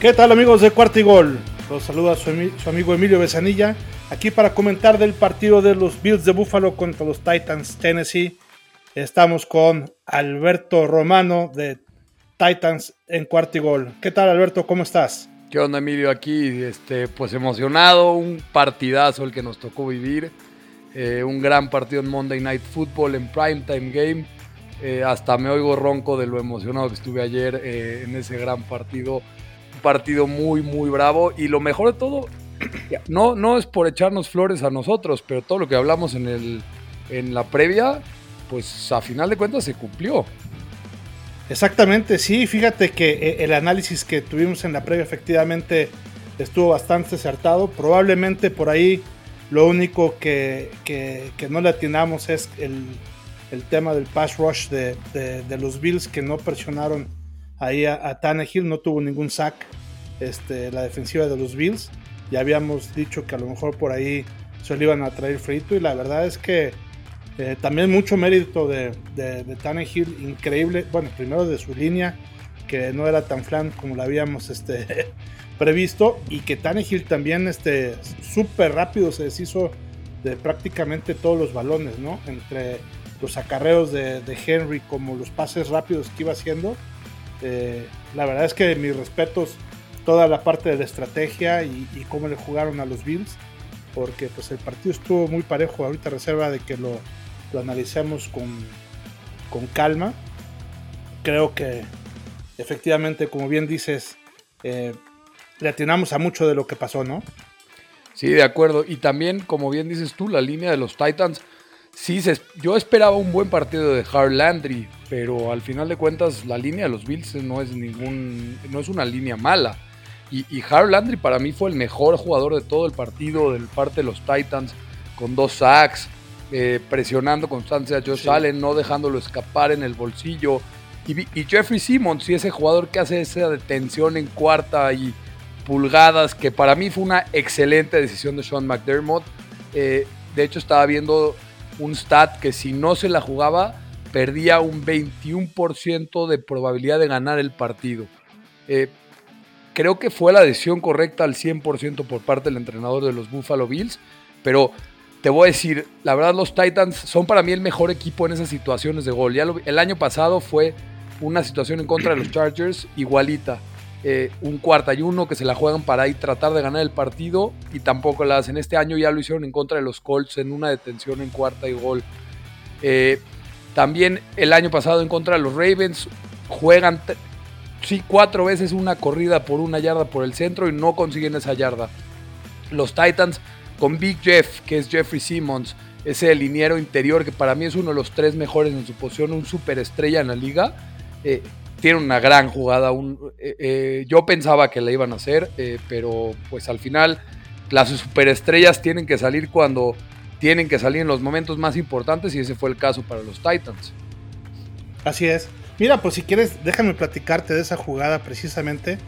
¿Qué tal amigos de Cuarto y Gol? Los saluda su, amigo Emilio Besanilla, aquí para comentar del partido de los Bills de Buffalo contra los Titans Tennessee. Estamos con Alberto Romano de Titans en Cuarto y Gol. ¿Qué tal Alberto? ¿Cómo estás? ¿Qué onda Emilio? Aquí este, pues emocionado, un partidazo el que nos tocó vivir. Eh, un gran partido en Monday Night Football, en Primetime Game. Eh, hasta me oigo ronco de lo emocionado que estuve ayer eh, en ese gran partido partido muy, muy bravo. Y lo mejor de todo, no, no es por echarnos flores a nosotros, pero todo lo que hablamos en, el, en la previa, pues a final de cuentas se cumplió. Exactamente, sí, fíjate que eh, el análisis que tuvimos en la previa efectivamente estuvo bastante acertado. Probablemente por ahí lo único que, que, no le atinamos es el, el, tema del pass rush de, de, de los Bills que no presionaron ahí a, Tannehill, no tuvo ningún sack este, la defensiva de los Bills. Ya habíamos dicho que a lo mejor por ahí se lo iban a traer frito y la verdad es que eh, también mucho mérito de, de, Tannehill, increíble, bueno, primero de su línea, que no era tan flan como la habíamos este, previsto, y que Tannehill también este, súper rápido se deshizo de prácticamente todos los balones, ¿no? Entre los acarreos de, de Henry como los pases rápidos que iba haciendo, eh, la verdad es que mis respetos toda la parte de la estrategia y, cómo le jugaron a los Bills, porque pues el partido estuvo muy parejo, ahorita reserva de que lo, lo analicemos con, con calma. Creo que efectivamente, como bien dices, eh, le atinamos a mucho de lo que pasó, ¿no? Sí, de acuerdo. Y también, como bien dices tú, la línea de los Titans Sí, yo esperaba un buen partido de Hard Landry, pero al final de cuentas la línea de los Bills no es ningún, no es una línea mala. Y, y Landry para mí fue el mejor jugador de todo el partido, del parte de los Titans, con dos sacks, eh, presionando constancia a Josh Allen, no dejándolo escapar en el bolsillo. Y, y, Jeffrey Simmons, y ese jugador que hace esa detención en cuarta y pulgadas, que para mí fue una excelente decisión de Sean McDermott. Eh, de hecho, estaba viendo un stat que si no se la jugaba, perdía un 21% de probabilidad de ganar el partido. Eh, creo que fue la decisión correcta al 100% por parte del entrenador de los Buffalo Bills, pero te voy a decir, la verdad los Titans son para mí el mejor equipo en esas situaciones de gol. El año pasado fue una situación en contra de los Chargers igualita. Eh, un cuarta y uno que se la juegan para ahí tratar de ganar el partido y tampoco la hacen. Este año ya lo hicieron en contra de los Colts en una detención en cuarta y gol. Eh, también el año pasado en contra de los Ravens juegan sí, cuatro veces una corrida por una yarda por el centro y no consiguen esa yarda. Los Titans con Big Jeff, que es Jeffrey Simmons, ese liniero interior que para mí es uno de los tres mejores en su posición, un superestrella en la liga. Eh, tiene una gran jugada. Eh, eh, yo pensaba que la iban a hacer, eh, pero pues al final las superestrellas tienen que salir cuando tienen que salir en los momentos más importantes y ese fue el caso para los Titans. Así es. Mira, pues si quieres, déjame platicarte de esa jugada precisamente,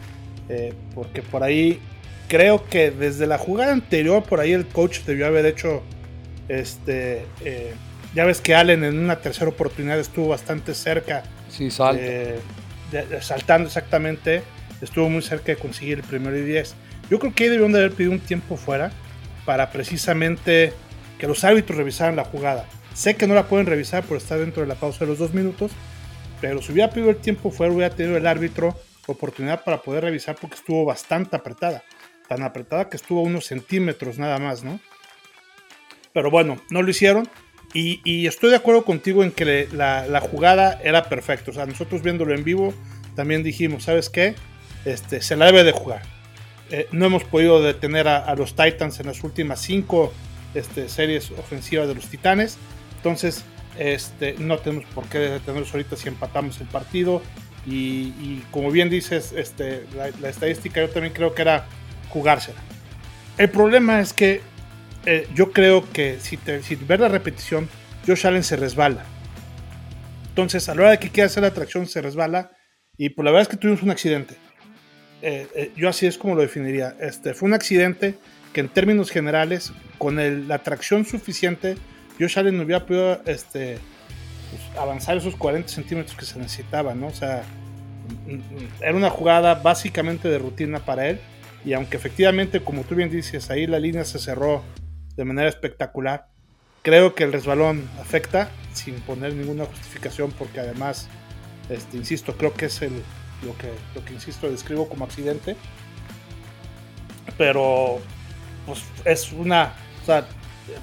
porque por ahí creo que desde la jugada anterior, por ahí el coach debió haber hecho, este, ya ves que Allen en una tercera oportunidad estuvo bastante cerca. Sí, salta saltando exactamente, estuvo muy cerca de conseguir el primero y 10. Yo creo que ahí debieron de haber pedido un tiempo fuera para precisamente que los árbitros revisaran la jugada. Sé que no la pueden revisar por estar dentro de la pausa de los dos minutos, pero si hubiera pedido el tiempo fuera, hubiera tenido el árbitro oportunidad para poder revisar porque estuvo bastante apretada. Tan apretada que estuvo unos centímetros nada más, ¿no? Pero bueno, no lo hicieron. Y, estoy de acuerdo contigo en que la, jugada era perfecta. O sea, nosotros viéndolo en vivo también dijimos, ¿sabes qué? Este, se la debe de jugar. Eh, no hemos podido detener a, los Titans en las últimas cinco este, series ofensivas de los Titanes. Entonces, este, no tenemos por qué detenerlos ahorita si empatamos el partido. Y, como bien dices, este, la, estadística yo también creo que era jugársela. El problema es que eh, yo creo que si, te, ver la repetición, Josh Allen se resbala. Entonces, a la hora de que quiera hacer la tracción, se resbala. Y pues, la verdad es que tuvimos un accidente. Eh, eh, yo así es como lo definiría. Este, fue un accidente que en términos generales, con la tracción suficiente, Josh Allen no hubiera podido este, pues, avanzar esos 40 centímetros que se necesitaban, ¿no? O sea, era una jugada básicamente de rutina para él. Y aunque efectivamente, como tú bien dices, ahí la línea se cerró de manera espectacular, creo que el resbalón afecta sin poner ninguna justificación porque además, este, insisto, creo que es lo, que, lo que, insisto, describo como accidente. Pero, pues es una, o sea,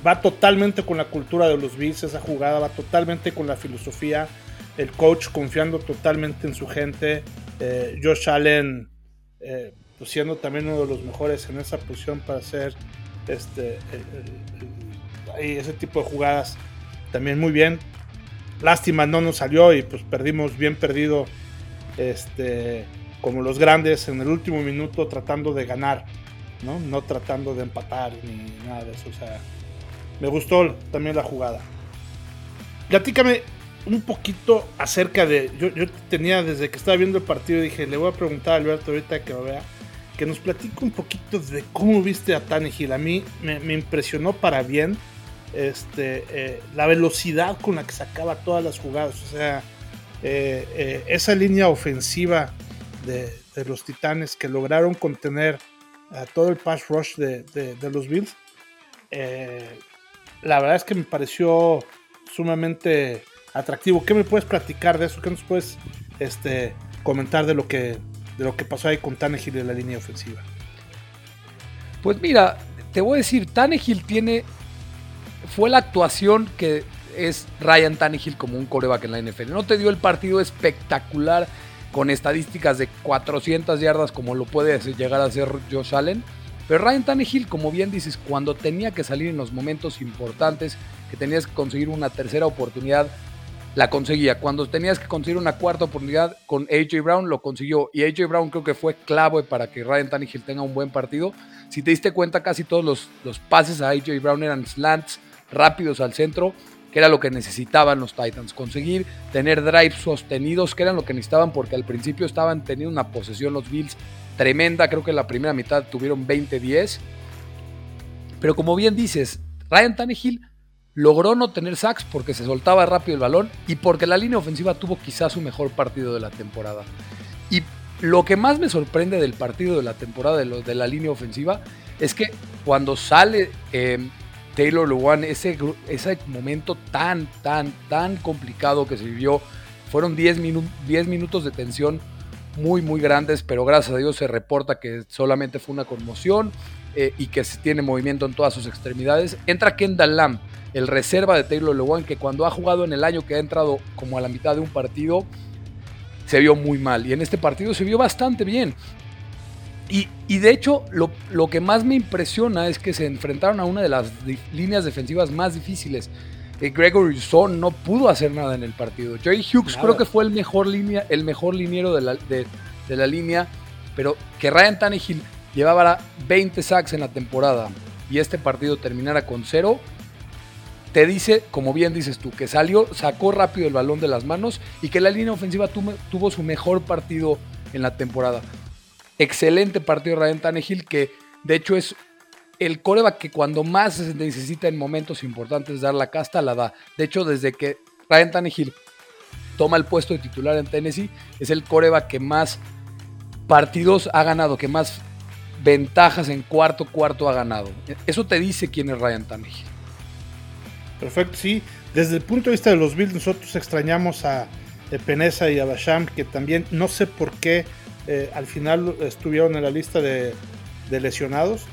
va totalmente con la cultura de los Bills esa jugada, va totalmente con la filosofía, el coach confiando totalmente en su gente, eh, Josh Allen eh, pues siendo también uno de los mejores en esa posición para hacer este, ese tipo de jugadas también muy bien. Lástima no nos salió y pues perdimos bien perdido este, como los grandes en el último minuto tratando de ganar, ¿no? no tratando de empatar ni nada de eso. O sea, me gustó también la jugada. Platícame un poquito acerca de. Yo, yo tenía desde que estaba viendo el partido, dije, le voy a preguntar a Alberto ahorita que lo vea que nos platique un poquito de cómo viste a Tannehill. A mí me, impresionó para bien este, eh, la velocidad con la que sacaba todas las jugadas. O sea, eh, eh, esa línea ofensiva de, los Titanes que lograron contener a todo el pass rush de, los Bills. la verdad es que me pareció sumamente atractivo. ¿Qué me puedes platicar de eso? ¿Qué nos puedes este, comentar de lo que de lo que pasó ahí con Tannehill en la línea ofensiva? Pues mira, te voy a decir, Tannehill tiene. Fue la actuación que es Ryan Tannehill como un coreback en la NFL. No te dio el partido espectacular con estadísticas de 400 yardas como lo puede llegar a ser Josh Allen. Pero Ryan Tannehill, como bien dices, cuando tenía que salir en los momentos importantes, que tenías que conseguir una tercera oportunidad, la conseguía. Cuando tenías que conseguir una cuarta oportunidad con AJ Brown, lo consiguió. Y AJ Brown creo que fue clave para que Ryan Tannehill tenga un buen partido. Si te diste cuenta, casi todos los, los pases a AJ Brown eran slants rápidos al centro, que era lo que necesitaban los Titans. Conseguir tener drives sostenidos, que eran lo que necesitaban, porque al principio estaban teniendo una posesión los Bills tremenda. Creo que en la primera mitad tuvieron 20-10. Pero como bien dices, Ryan Tannehill logró no tener sacks porque se soltaba rápido el balón y porque la línea ofensiva tuvo quizás su mejor partido de la temporada. Y lo que más me sorprende del partido de la temporada de, de la línea ofensiva es que cuando sale em, Taylor Lewan, ese, ese momento tan, tan, tan complicado que se vivió, fueron 10, 10 minutos de tensión muy, muy grandes, pero gracias a Dios se reporta que solamente fue una conmoción eh, y que tiene movimiento en todas sus extremidades. Entra Kendall Lamb el reserva de Taylor Lewan, que cuando ha jugado en el año que ha entrado como a la mitad de un partido, se vio muy mal. Y en este partido se vio bastante bien. Y, de hecho, lo, lo, que más me impresiona es que se enfrentaron a una de las líneas defensivas más difíciles. Eh, Gregory Son no pudo hacer nada en el partido. Jerry Hughes creo que fue el mejor, línea, el mejor liniero de la, de, de la línea, pero que Ryan Tannehill llevaba 20 sacks en la temporada y este partido terminara con cero, te dice, como bien dices tú, que salió, sacó rápido el balón de las manos y que la línea ofensiva tuvo, su mejor partido en la temporada. Excelente partido Ryan Tannehill, que de hecho es el coreback que cuando más se necesita en momentos importantes dar la casta, la da. De hecho, desde que Ryan Tannehill toma el puesto de titular en Tennessee, es el coreback que más partidos ha ganado, que más ventajas en cuarto cuarto ha ganado. Eso te dice quién es Ryan Tannehill. Perfecto, sí. Desde el punto de vista de los Bills, nosotros extrañamos a Peneza y a Basham, que también no sé por qué eh, al final estuvieron en la lista de, lesionados.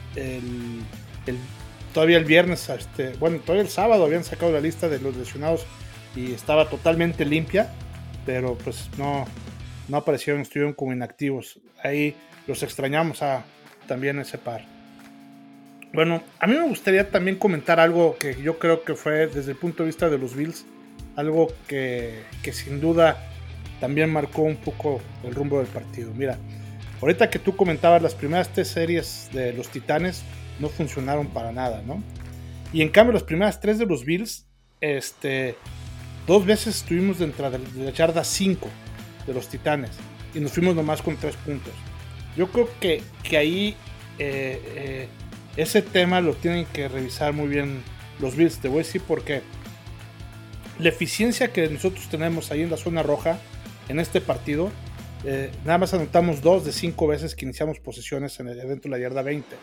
todavía el viernes, este, bueno, todavía el sábado habían sacado la lista de los lesionados y estaba totalmente limpia, pero pues no, no aparecieron, estuvieron como inactivos. Ahí los extrañamos a también ese par. Bueno, a mí me gustaría también comentar algo que yo creo que fue desde el punto de vista de los Bills, algo que, sin duda también marcó un poco el rumbo del partido. Mira, ahorita que tú comentabas las primeras tres series de los Titanes no funcionaron para nada, ¿no? Y en cambio las primeras tres de los Bills, este, dos veces estuvimos dentro de la yarda 5 de los Titanes y nos fuimos nomás con tres puntos. Yo creo que, que ahí eh, eh, ese tema lo tienen que revisar muy bien los Bills. Te voy a decir por qué. La eficiencia que nosotros tenemos ahí en la zona roja, en este partido, eh, nada más anotamos dos de cinco veces que iniciamos posesiones en el de la yarda 20.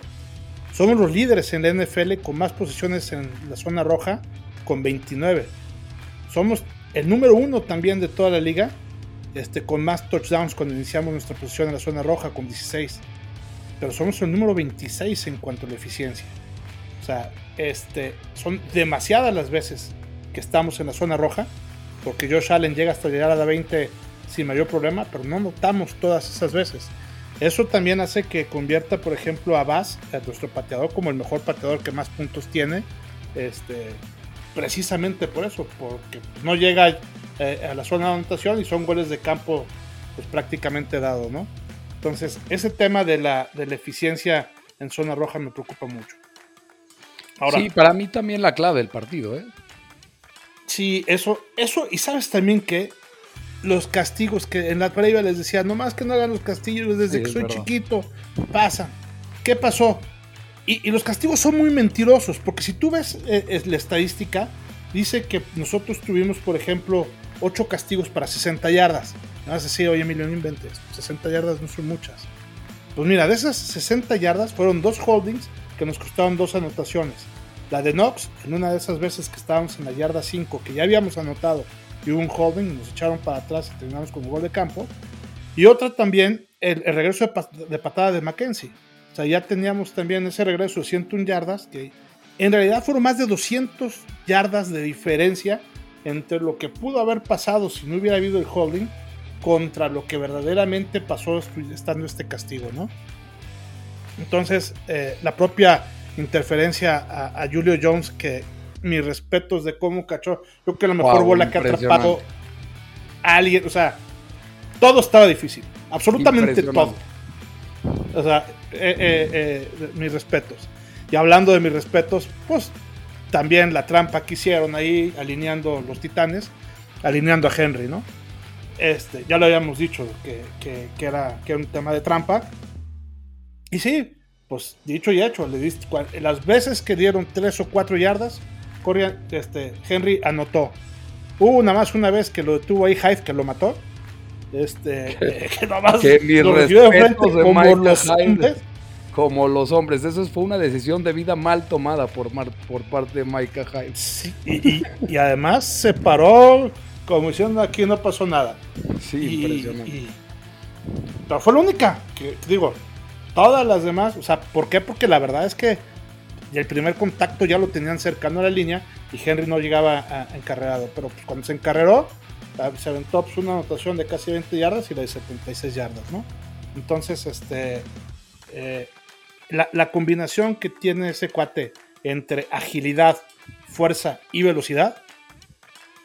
Somos los líderes en la NFL con más posiciones en la zona roja, con 29. Somos el número uno también de toda la liga, este, con más touchdowns cuando iniciamos nuestra posición en la zona roja, con 16. Pero somos el número 26 en cuanto a la eficiencia. O sea, este, son demasiadas las veces que estamos en la zona roja, porque Josh Allen llega hasta llegar a la 20 sin mayor problema, pero no notamos todas esas veces. Eso también hace que convierta, por ejemplo, a Bass, nuestro pateador, como el mejor pateador que más puntos tiene. Este, precisamente por eso, porque no llega eh, a la zona de anotación y son goles de campo pues, prácticamente dado, ¿no? Entonces, ese tema de la, de la eficiencia en zona roja me preocupa mucho. Ahora, sí, para mí también la clave del partido, ¿eh? Sí, eso, eso, y sabes también que los castigos que en la previa les decía, nomás que no hagan los castigos desde que soy chiquito, pasa. ¿Qué pasó? Y, los castigos son muy mentirosos, porque si tú ves eh, la estadística, dice que nosotros tuvimos, por ejemplo, 8 castigos para 60 yardas. Me vas a decir, oye, Emilio, no inventes, 60 yardas no son muchas. Pues mira, de esas 60 yardas fueron dos holdings que nos costaron dos anotaciones. La de Knox, en una de esas veces que estábamos en la yarda 5, que ya habíamos anotado, y hubo un holding, nos echaron para atrás y terminamos con un gol de campo. Y otra también, el, regreso de, patada de Mackenzie. O sea, ya teníamos también ese regreso de 101 yardas, que en realidad fueron más de 200 yardas de diferencia entre lo que pudo haber pasado si no hubiera habido el holding contra lo que verdaderamente pasó estando este castigo, ¿no? Entonces, eh, la propia interferencia a, Julio Jones, que mis respetos de cómo cachó, creo que la mejor bola que ha atrapado a alguien, o sea, todo estaba difícil, absolutamente todo. O sea, eh, eh, mis respetos. Y hablando de mis respetos, pues también la trampa que hicieron ahí, alineando los titanes, alineando a Henry, ¿no? Este, ya lo habíamos dicho que, era, que era un tema de trampa. Y sí, pues dicho y hecho, le diste, las veces que dieron tres o cuatro yardas, este, Henry anotó. Hubo nada más una vez que lo detuvo ahí Hyde, que lo mató. Este, que nada más lo recibió de frente como los. Como los hombres. Eso fue una decisión de vida mal tomada por, por parte de Micah Hyde. y, además se paró como diciendo aquí no pasó nada. Sí, impresionante. pero fue la única que digo, Todas las demás, o sea, ¿por qué? Porque la verdad es que el primer contacto ya lo tenían cercano a la línea y Henry no llegaba a, encarrerado. Pero pues, cuando se encarreró, ah, se aventó pues, una anotación de casi 20 yardas y la de 76 yardas, ¿no? Entonces, este, eh, la, combinación que tiene ese cuate entre agilidad, fuerza y velocidad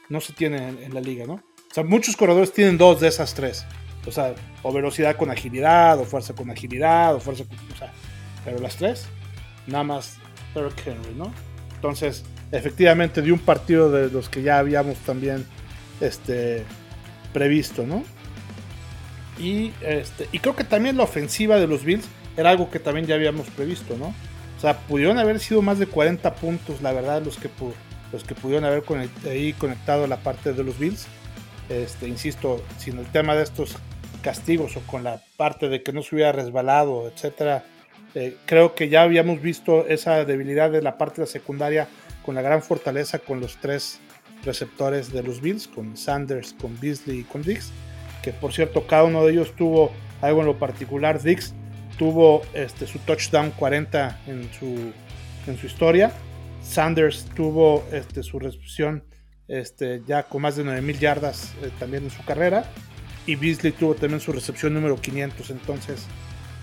no se tiene en, en la liga, ¿no? O sea, muchos corredores tienen dos de esas tres. O sea, o velocidad con agilidad, o fuerza con agilidad, o fuerza con. O sea, pero las tres, nada más Derrick Henry, ¿no? Entonces, efectivamente, de un partido de los que ya habíamos también este, previsto, ¿no? Y, este, y creo que también la ofensiva de los Bills era algo que también ya habíamos previsto, ¿no? O sea, pudieron haber sido más de 40 puntos, la verdad, los que, los que pudieron haber ahí conectado la parte de los Bills. Este, insisto, sin el tema de estos castigos o con la parte de que no se hubiera resbalado, etcétera. Eh, creo que ya habíamos visto esa debilidad de la parte de la secundaria con la gran fortaleza con los tres receptores de los Bills, con Sanders, con Beasley y con Dix, que por cierto cada uno de ellos tuvo algo en lo particular. Dix tuvo este, su touchdown 40 en su, en su historia. Sanders tuvo este, su recepción este, ya con más de 9000 yardas eh, también en su carrera y Beasley tuvo también su recepción número 500, entonces,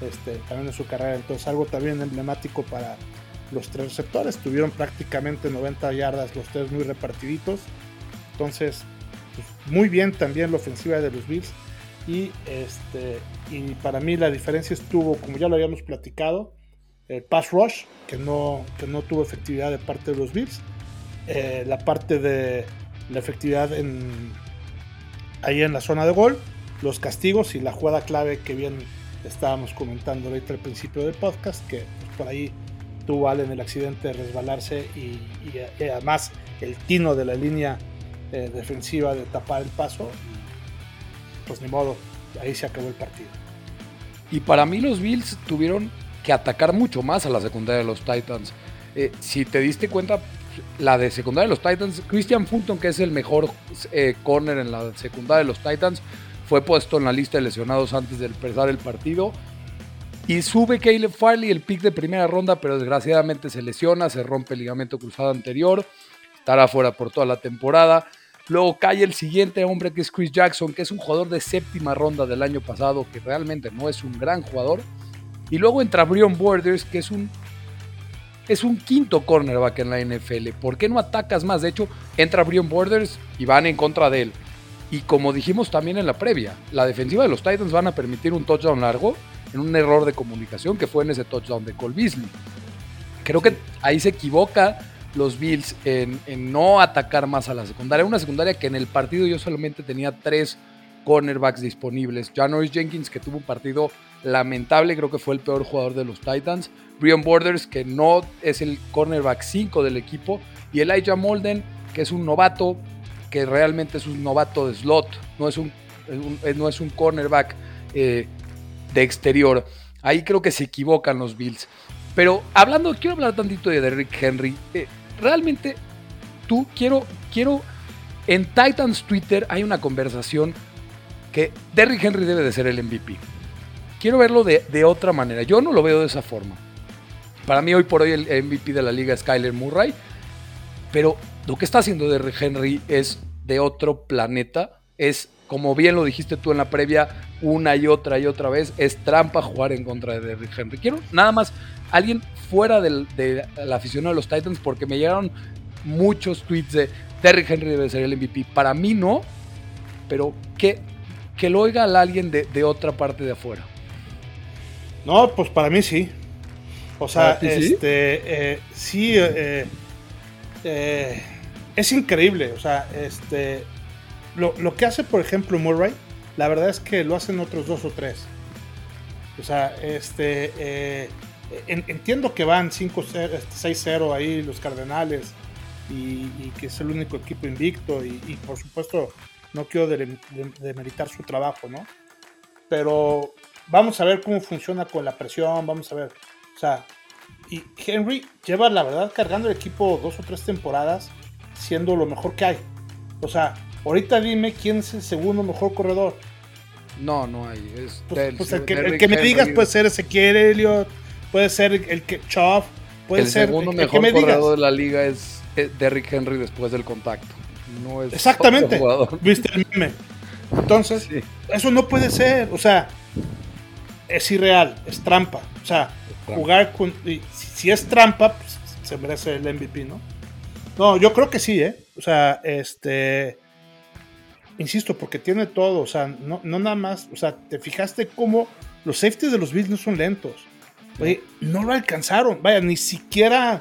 este, también en su carrera. Entonces, algo también emblemático para los tres receptores. Tuvieron prácticamente 90 yardas, los tres muy repartiditos. Entonces, pues, muy bien también la ofensiva de los Bills. Y, este, y para mí la diferencia estuvo, como ya lo habíamos platicado, el pass rush, que no, que no tuvo efectividad de parte de los Bills. Eh, la parte de la efectividad en, ahí en la zona de gol los castigos y la jugada clave que bien estábamos comentando ahorita al principio del podcast, que pues, por ahí tuvo Allen el accidente de resbalarse y, además el tino de la línea eh, defensiva de tapar el paso. Pues ni modo, ahí se acabó el partido. Y para mí los Bills tuvieron que atacar mucho más a la secundaria de los Titans. Eh, si te diste cuenta, la de secundaria de los Titans, Christian Fulton, que es el mejor eh, corner en la secundaria de los Titans, fue puesto en la lista de lesionados antes de empezar el partido. Y sube Caleb Farley el pick de primera ronda, pero desgraciadamente se lesiona, se rompe el ligamento cruzado anterior, estará fuera por toda la temporada. Luego cae el siguiente hombre que es Chris Jackson, que es un jugador de séptima ronda del año pasado, que realmente no es un gran jugador. Y luego entra Brion Borders, que es un, es un quinto cornerback en la NFL. ¿Por qué no atacas más? De hecho, entra Brion Borders y van en contra de él. Y como dijimos también en la previa, la defensiva de los Titans van a permitir un touchdown largo en un error de comunicación que fue en ese touchdown de Cole Beasley. Creo que ahí se equivoca los Bills en, no atacar más a la secundaria. Una secundaria que en el partido yo solamente tenía tres cornerbacks disponibles. Janoris Jenkins, que tuvo un partido lamentable, creo que fue el peor jugador de los Titans. Brian Borders, que no es el cornerback 5 del equipo. Y Elijah Molden, que es un novato, que realmente es un novato de slot, no es un, no es un cornerback eh, de exterior. Ahí creo que se equivocan los Bills. Pero hablando, quiero hablar tantito de Derrick Henry. Eh, realmente, tú quiero, quiero, en Titans Twitter hay una conversación que Derrick Henry debe de ser el MVP. Quiero verlo de, de, otra manera. Yo no lo veo de esa forma. Para mí hoy por hoy el MVP de la liga es Kyler Murray. Pero lo que está haciendo Derrick Henry es de otro planeta. Es, como bien lo dijiste tú en la previa, una y otra y otra vez, es trampa jugar en contra de Derrick Henry. Quiero nada más alguien fuera de la afición de los Titans porque me llegaron muchos tweets de Derrick Henry debe ser el MVP. Para mí no, pero que, que lo oiga a alguien de, otra parte de afuera. No, pues para mí sí. O sea, este, eh, sí, eh, eh, es increíble. O sea, este, lo, lo, que hace, por ejemplo, Murray, la verdad es que lo hacen otros dos o tres. O sea, este, entiendo que van 5-6-0 este, ahí los Cardenales y, que es el único equipo invicto y, por supuesto no quiero demeritar su trabajo, ¿no? Pero vamos a ver cómo funciona con la presión, vamos a ver. O sea, y Henry lleva la verdad cargando el equipo dos o tres temporadas siendo lo mejor que hay. O sea, ahorita dime quién es el segundo mejor corredor. No, no hay. Es pues, pues el, que, el que, me digas puede ser Ezequiel Elliott, puede ser el que Chop, puede el ser segundo el, mejor corredor de la liga es Derrick Henry después del contacto. No es Exactamente. Viste el meme. Entonces, eso no puede ser. O sea, es irreal, es trampa. O sea, jugar con. Si, es trampa, pues, se merece el MVP, ¿no? No, yo creo que sí, ¿eh? O sea, este. Insisto, porque tiene todo. O sea, no, no nada más. O sea, te fijaste cómo los safeties de los Bills no son lentos. Oye, no lo alcanzaron. Vaya, ni siquiera.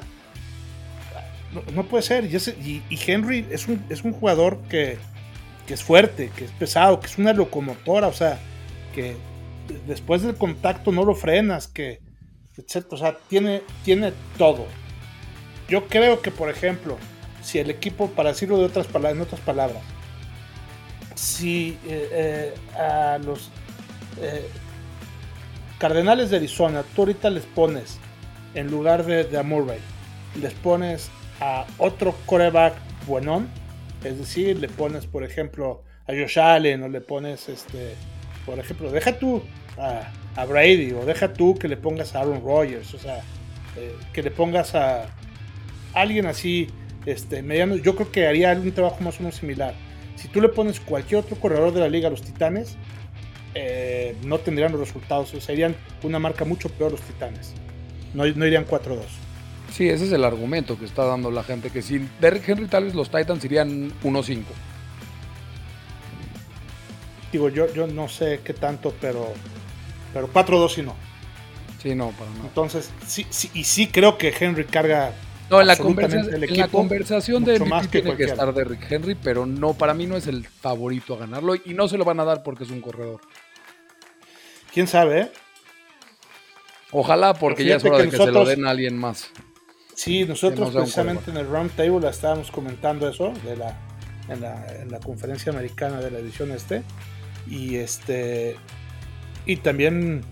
No, puede ser. Y, Henry es un, es un jugador que, es fuerte, que es pesado, que es una locomotora. O sea, que después del contacto no lo frenas, que. Etc. O sea, tiene, tiene todo. Yo creo que, por ejemplo, si el equipo, para decirlo de otras palabras, en otras palabras, si eh, eh, a los eh, Cardenales de Arizona, tú ahorita les pones, en lugar de, de a Murray, les pones a otro coreback buenón, es decir, le pones, por ejemplo, a Josh Allen o le pones, este, por ejemplo, deja tú a, Brady o deja tú que le pongas a Aaron Rodgers, o sea, que le pongas a alguien así, este, mediano, yo creo que haría un trabajo más o menos similar. Si tú le pones cualquier otro corredor de la liga a los Titanes, eh, no tendrían los resultados, o serían una marca mucho peor los Titanes. No, no irían 4-2. Sí, ese es el argumento que está dando la gente, que sin Derrick Henry tal vez los Titans irían 1-5. Digo, yo, yo no sé qué tanto, pero, pero 4-2 sí no. Sí, no, para nada. Entonces, sí, sí, y sí creo que Henry carga no, en la, conversación, en la conversación de MVP tiene que estar Derrick Henry, pero no, para mí no es el favorito a ganarlo y no se lo van a dar porque es un corredor. ¿Quién sabe? Ojalá, porque ya es hora de que se lo den a alguien más. Sí, nosotros precisamente en el Round Table estábamos comentando eso de la, en, la, conferencia americana de la edición este. Y este. Y también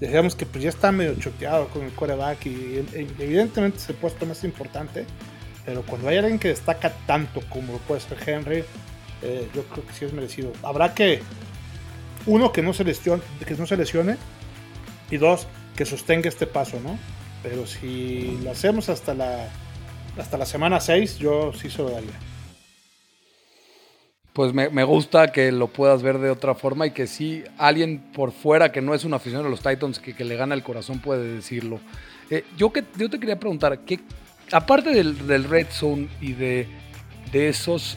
decíamos que pues ya está medio choteado con el coreback y evidentemente es el puesto más importante. Pero cuando hay alguien que destaca tanto como puede ser Henry, eh, yo creo que sí es merecido. Habrá que, uno, que no se lesione, que no se lesione y dos, que sostenga este paso, ¿no? Pero si lo hacemos hasta la, hasta la semana 6, yo sí se lo daría. Pues me, gusta que lo puedas ver de otra forma y que sí, alguien por fuera que no es un aficionado de los Titans que, le gana el corazón puede decirlo. Eh, yo, que, yo te quería preguntar, ¿qué, aparte del, del, Red Zone y de, de esos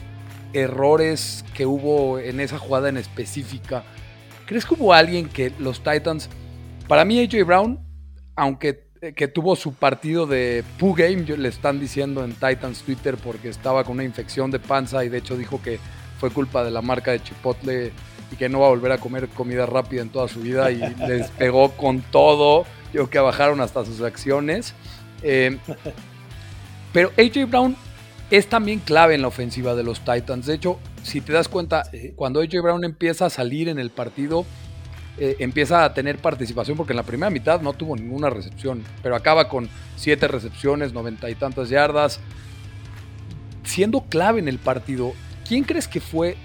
errores que hubo en esa jugada en específica, ¿crees que hubo alguien que los Titans, para mí AJ Brown, aunque eh, que tuvo su partido de Poo Game, le están diciendo en Titans Twitter porque estaba con una infección de panza y de hecho dijo que fue culpa de la marca de Chipotle y que no va a volver a comer comida rápida en toda su vida y les pegó con todo. Yo creo que bajaron hasta sus acciones. Eh, pero AJ Brown es también clave en la ofensiva de los Titans. De hecho, si te das cuenta, cuando AJ Brown empieza a salir en el partido, eh, empieza a tener participación porque en la primera mitad no tuvo ninguna recepción, pero acaba con siete recepciones, noventa y tantas yardas, siendo clave en el partido. ¿Quién crees que fue?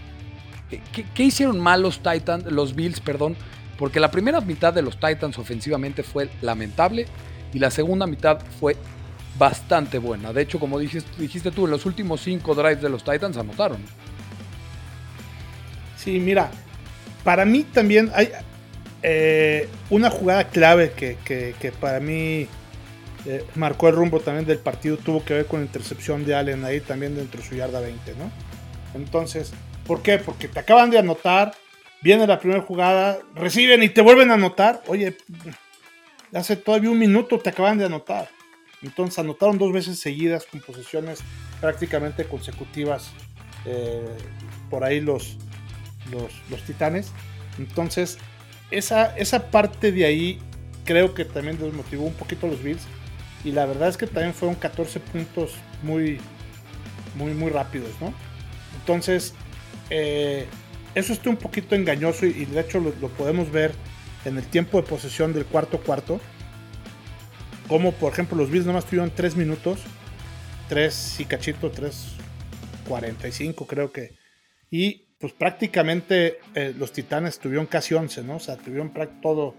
¿Qué, hicieron mal los Titans, los Bills, perdón? Porque la primera mitad de los Titans ofensivamente fue lamentable y la segunda mitad fue bastante buena. De hecho, como dijiste, dijiste tú, en los últimos cinco drives de los Titans anotaron. Sí, mira, para mí también hay, eh, una jugada clave que, para mí eh, marcó el rumbo también del partido tuvo que ver con la intercepción de Allen ahí también dentro de su yarda 20, ¿no? Entonces, ¿por qué? Porque te acaban de anotar, viene la primera jugada, reciben y te vuelven a anotar. Oye, hace todavía un minuto te acaban de anotar. Entonces anotaron dos veces seguidas con posiciones prácticamente consecutivas eh, por ahí los, los, los titanes. Entonces, esa, esa parte de ahí creo que también desmotivó un poquito a los Bills. Y la verdad es que también fueron 14 puntos muy, muy, muy rápidos, ¿no? Entonces, eh, eso está un poquito engañoso y, de hecho lo, podemos ver en el tiempo de posesión del cuarto cuarto. Como por ejemplo los Bills nomás tuvieron 3 minutos, 3 y cachito, 3, 45 creo que. Y pues prácticamente eh, los Titanes tuvieron casi 11, ¿no? O sea, tuvieron todo,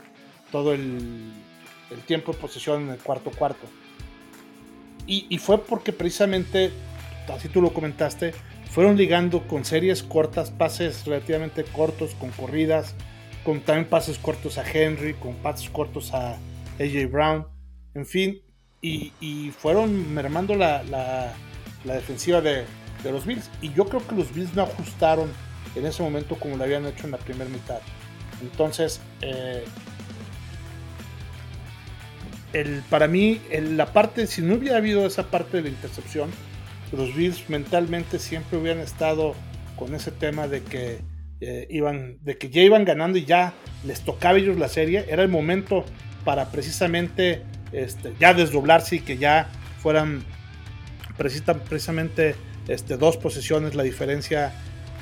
todo el, tiempo de posesión en el cuarto cuarto. Y, fue porque precisamente, así tú lo comentaste, fueron ligando con series cortas, pases relativamente cortos, con corridas, con también pases cortos a Henry, con pases cortos a AJ Brown, en fin, y, fueron mermando la, defensiva de, de, los Bills. Y yo creo que los Bills no ajustaron en ese momento como lo habían hecho en la primera mitad. Entonces, eh, el, para mí, la parte, si no hubiera habido esa parte de la intercepción, los Bills mentalmente siempre hubieran estado con ese tema de que eh, iban, de que ya iban ganando y ya les tocaba ellos la serie. Era el momento para precisamente este, ya desdoblarse y que ya fueran precisamente este, dos posiciones la diferencia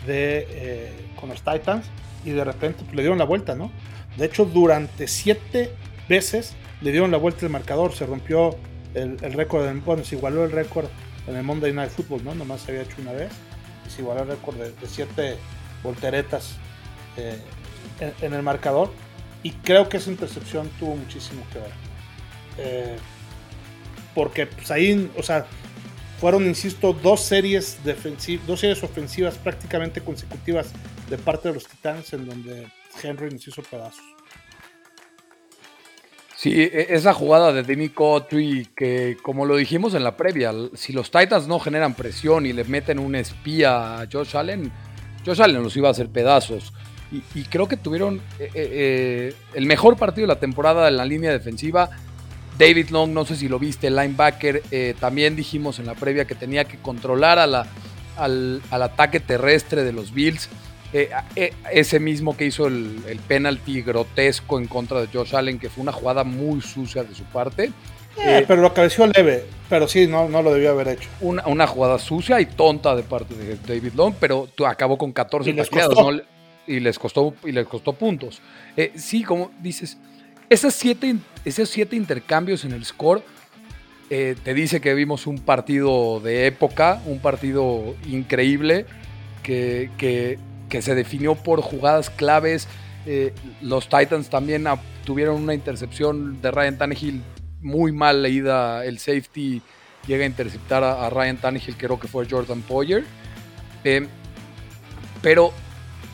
de, eh, con los Titans y de repente pues, le dieron la vuelta, ¿no? De hecho, durante siete veces le dieron la vuelta el marcador, se rompió el, récord, bueno, se igualó el récord en el Monday Night Football, ¿no? Nomás se había hecho una vez y se igualó el récord de, siete volteretas eh, en, el marcador y creo que esa intercepción tuvo muchísimo que ver. Eh, porque pues ahí, o sea, fueron, insisto, dos series, dos series ofensivas prácticamente consecutivas de parte de los Titanes en donde Henry nos hizo pedazos. Sí, e, esa jugada de Demi Cotry, que como lo dijimos en la previa, si los Titans no generan presión y le meten un espía a Josh Allen, Josh Allen los iba a hacer pedazos. Y, creo que tuvieron eh, el mejor partido de la temporada en la línea defensiva David Long, no sé si lo viste, el linebacker, eh, también dijimos en la previa que tenía que controlar a la, al, ataque terrestre de los Bills. Eh, eh, ese mismo que hizo el, penalti grotesco en contra de Josh Allen, que fue una jugada muy sucia de su parte. pero lo cabeció leve, pero sí, no, no lo debió haber hecho. Una, jugada sucia y tonta de parte de David Long, pero acabó con 14 tacleados. y les costó, y les costó puntos. Eh, sí, como dices, esas siete, esos siete intercambios en el score eh, te dice que vimos un partido de época, un partido increíble, que, que, se definió por jugadas claves. Eh, los Titans también tuvieron una intercepción de Ryan Tannehill muy mal leída. El safety llega a interceptar a, Ryan Tannehill, creo que fue Jordan Poyer. pero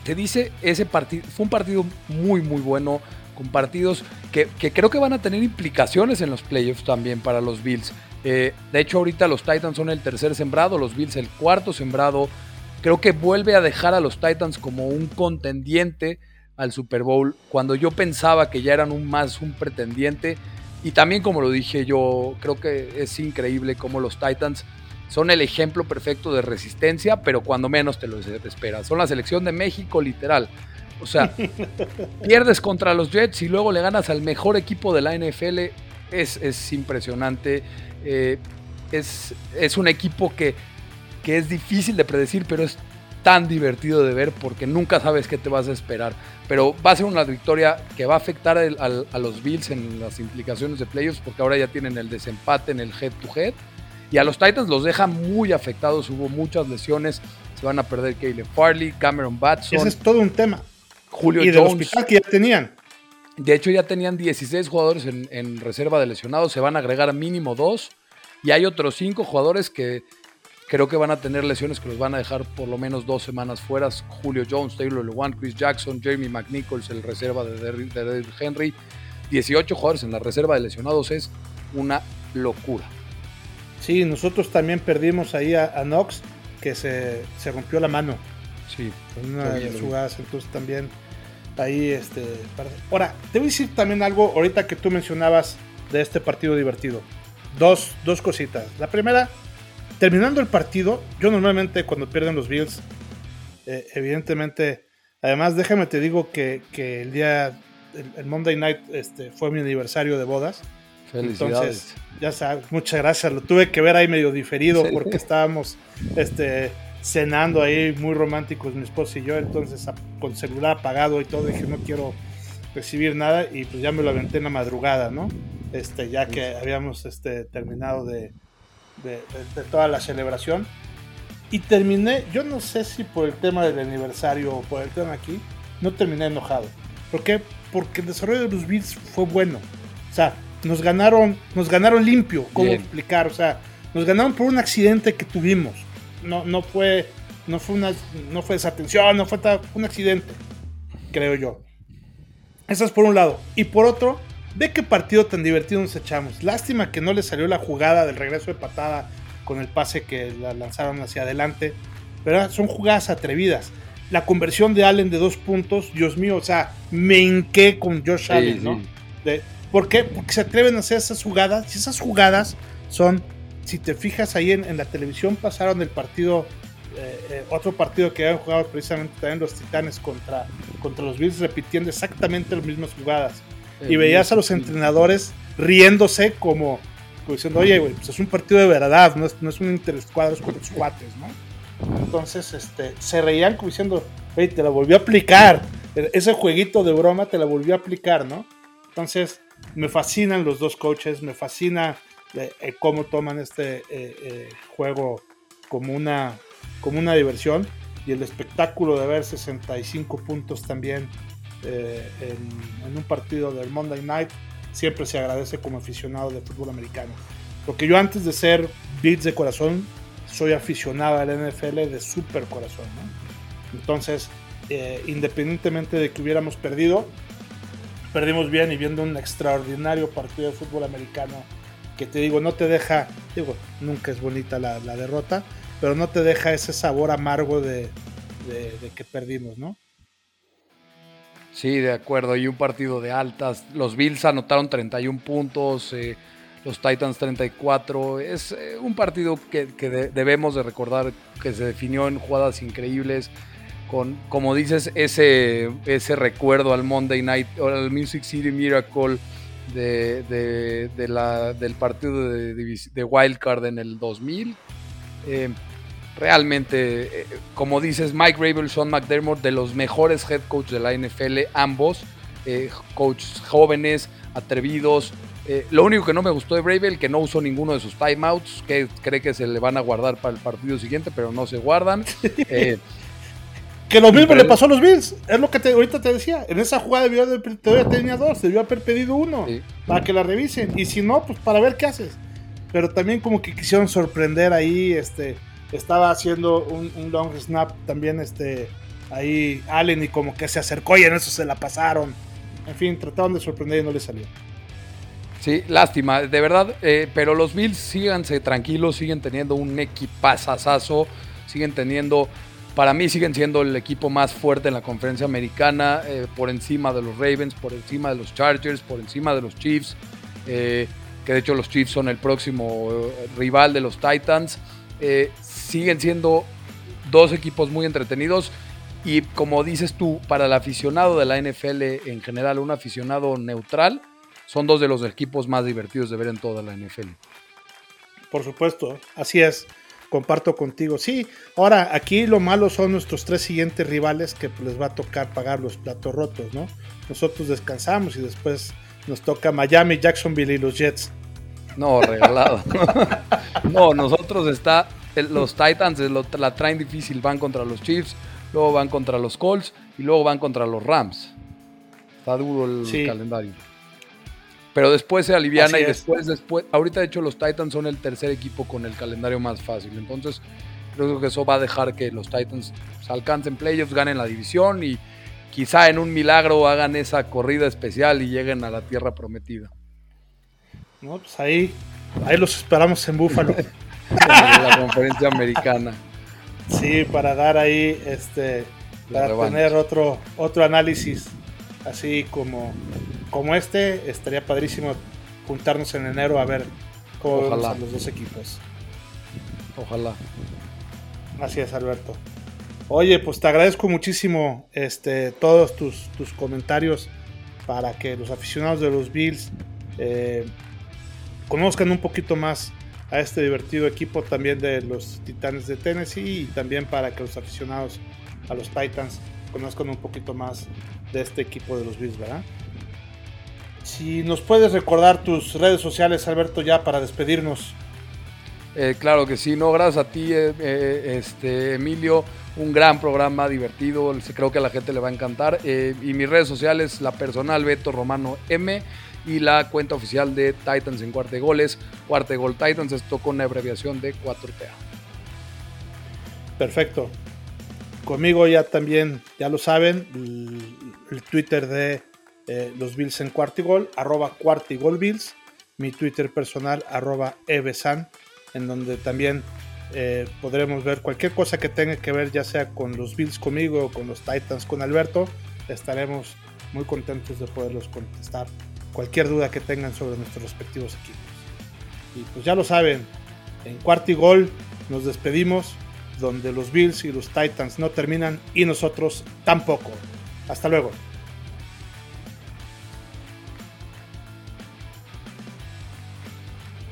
te dice, ese partido fue un partido muy, muy bueno, con partidos que, creo que van a tener implicaciones en los playoffs también para los Bills. Eh, de hecho, ahorita los Titans son el tercer sembrado, los Bills el cuarto sembrado. Creo que vuelve a dejar a los Titans como un contendiente al Super Bowl, cuando yo pensaba que ya eran un más un pretendiente. Y también, como lo dije yo, creo que es increíble cómo los Titans son el ejemplo perfecto de resistencia, pero cuando menos te lo esperas. Son la selección de México, literal. O sea, pierdes contra los Jets y luego le ganas al mejor equipo de la NFL. Es, impresionante. Eh, es, es, un equipo que, que es difícil de predecir, pero es tan divertido de ver porque nunca sabes qué te vas a esperar. Pero va a ser una victoria que va a afectar a los Bills en las implicaciones de playoffs porque ahora ya tienen el desempate en el head to head. Y a los Titans los deja muy afectados, hubo muchas lesiones, se van a perder Caleb Farley, Cameron Batson. Ese es todo un tema. Julio y Jones. hospital que ya tenían. De hecho, ya tenían 16 jugadores en, reserva de lesionados, se van a agregar mínimo dos. Y hay otros cinco jugadores que creo que van a tener lesiones que los van a dejar por lo menos dos semanas fuera. Julio Jones, Taylor Lewan, Chris Jackson, Jeremy McNichols, el reserva de Derrick Henry. 18 jugadores en la reserva de lesionados es una locura. Sí, nosotros también perdimos ahí a, Knox, que se, rompió la mano. Sí. En una de las jugadas, entonces también ahí este. Ahora, te voy a decir también algo ahorita que tú mencionabas de este partido divertido. Dos, dos cositas. La primera, terminando el partido, yo normalmente cuando pierden los Bills, eh, evidentemente, además déjame te digo que, el día, el, Monday Night este, fue mi aniversario de bodas. Felicidades. Entonces, ya sabes, muchas gracias. Lo tuve que ver ahí medio diferido porque estábamos este, cenando ahí muy románticos mi esposo y yo. Entonces, con celular apagado y todo, dije, no quiero recibir nada. Y pues ya me lo aventé en la madrugada, ¿no? Este, ya que habíamos este, terminado de, de, toda la celebración. Y terminé, yo no sé si por el tema del aniversario o por el tema aquí, no terminé enojado. ¿Por qué? Porque el desarrollo de los beats fue bueno. O sea, nos ganaron, nos ganaron limpio, ¿cómo explicar? O sea, nos ganaron por un accidente que tuvimos. No, no fue, no fue una, no fue desatención, no fue un accidente, creo yo. Eso es por un lado. Y por otro, ve qué partido tan divertido nos echamos. Lástima que no le salió la jugada del regreso de patada con el pase que la lanzaron hacia adelante. Pero son jugadas atrevidas. La conversión de Allen de dos puntos, Dios mío, o sea, me hinqué con Josh Allen, ¿no? De, ¿Por qué? Porque se atreven a hacer esas jugadas. Y esas jugadas son, si te fijas ahí en, la televisión, pasaron el partido, eh, eh, otro partido que habían jugado precisamente también los Titanes contra, contra los Bills, repitiendo exactamente las mismas jugadas. Y veías a los entrenadores riéndose como, diciendo, oye, pues es un partido de verdad, no es, no es un interescuadros con los cuates, ¿no? Entonces, este, se reían como diciendo, oye, te la volvió a aplicar. E, ese jueguito de broma te la volvió a aplicar, ¿no? Entonces, me fascinan los dos coaches, me fascina eh, eh, cómo toman este eh, juego como una, como una diversión y el espectáculo de ver 65 puntos también en, un partido del Monday Night siempre se agradece como aficionado de fútbol americano. Porque yo antes de ser Beats de corazón, soy aficionado al NFL de super corazón. Entonces, independientemente de que hubiéramos perdido, perdimos bien y viendo un extraordinario partido de fútbol americano que te digo, no te deja, digo, nunca es bonita la, derrota, pero no te deja ese sabor amargo de, que perdimos, ¿no? Sí, de acuerdo, y un partido de altas. Los Bills anotaron 31 puntos, eh, los Titans 34. Es eh, un partido que, debemos de recordar que se definió en jugadas increíbles con, como dices, ese, ese recuerdo al Monday Night, al Music City Miracle del partido de, Wildcard en el 2000. Eh, realmente, eh, como dices, Mike Rabel, Sean McDermott, de los mejores head coach de la NFL, ambos, eh, coaches jóvenes, atrevidos. Eh, lo único que no me gustó de Bravel, que no usó ninguno de sus timeouts, que cree que se le van a guardar para el partido siguiente, pero no se guardan. que lo mismo le pasó a los Bills, es lo que te, ahorita te decía. En esa jugada debió haber, tenía dos, debió haber pedido uno para que la revisen. Y si no, pues para ver qué haces. Pero también como que quisieron sorprender ahí, este estaba haciendo un, long snap también este ahí Allen y como que se acercó y en eso se la pasaron. En fin, trataron de sorprender y no le salió. Sí, lástima, de verdad, eh, pero los Bills síganse tranquilos, siguen teniendo un equipazazazo, siguen teniendo, para mí siguen siendo el equipo más fuerte en la conferencia americana, eh, por encima de los Ravens, por encima de los Chargers, por encima de los Chiefs, eh, que de hecho los Chiefs son el próximo rival de los Titans. Siguen siendo dos equipos muy entretenidos y como dices tú, para el aficionado de la NFL en general, un aficionado neutral, son dos de los equipos más divertidos de ver en toda la NFL. Por supuesto, así es. Comparto contigo. Sí, ahora aquí lo malo son nuestros tres siguientes rivales que les va a tocar pagar los platos rotos, ¿no? Nosotros descansamos y después nos toca Miami, Jacksonville y los Jets. No, regalado. no, nosotros está los Titans la traen difícil, van contra los Chiefs, luego van contra los Colts y luego van contra los Rams. Está duro el calendario. Pero después se aliviana y después, después, ahorita de hecho los Titans son el tercer equipo con el calendario más fácil. Entonces creo que eso va a dejar que los Titans se alcancen playoffs, ganen la división y quizá en un milagro hagan esa corrida especial y lleguen a la tierra prometida. No, pues ahí, ahí los esperamos en Búfalo. la conferencia americana. Sí, para dar ahí, este, para tener otro, otro análisis, así como, como este, estaría padrísimo juntarnos en enero a ver cómo van los dos equipos. Ojalá. Así es, Alberto. Oye, pues te agradezco muchísimo este, todos tus, tus comentarios para que los aficionados de los Bills eh, conozcan un poquito más a este divertido equipo también de los Titanes de Tennessee y también para que los aficionados a los Titans conozcan un poquito más de este equipo de los Bills, ¿verdad? Si nos puedes recordar tus redes sociales, Alberto, ya para despedirnos. Eh, claro que sí, no, gracias a ti, eh, eh, este, Emilio, un gran programa divertido, creo que a la gente le va a encantar. y mis redes sociales, la personal Beto Romano M y la cuenta oficial de Titans en cuarta goles, cuarta gol Titans, esto con una abreviación de 4TA. Perfecto. Conmigo ya también, ya lo saben, el, Twitter de eh, los Bills en cuartigol, arroba cuartigol Bills, mi Twitter personal, arroba evesan, en donde también eh, podremos ver cualquier cosa que tenga que ver, ya sea con los Bills conmigo o con los Titans con Alberto, estaremos muy contentos de poderlos contestar cualquier duda que tengan sobre nuestros respectivos equipos. Y pues ya lo saben, en cuarto y gol nos despedimos, donde los Bills y los Titans no terminan y nosotros tampoco. Hasta luego.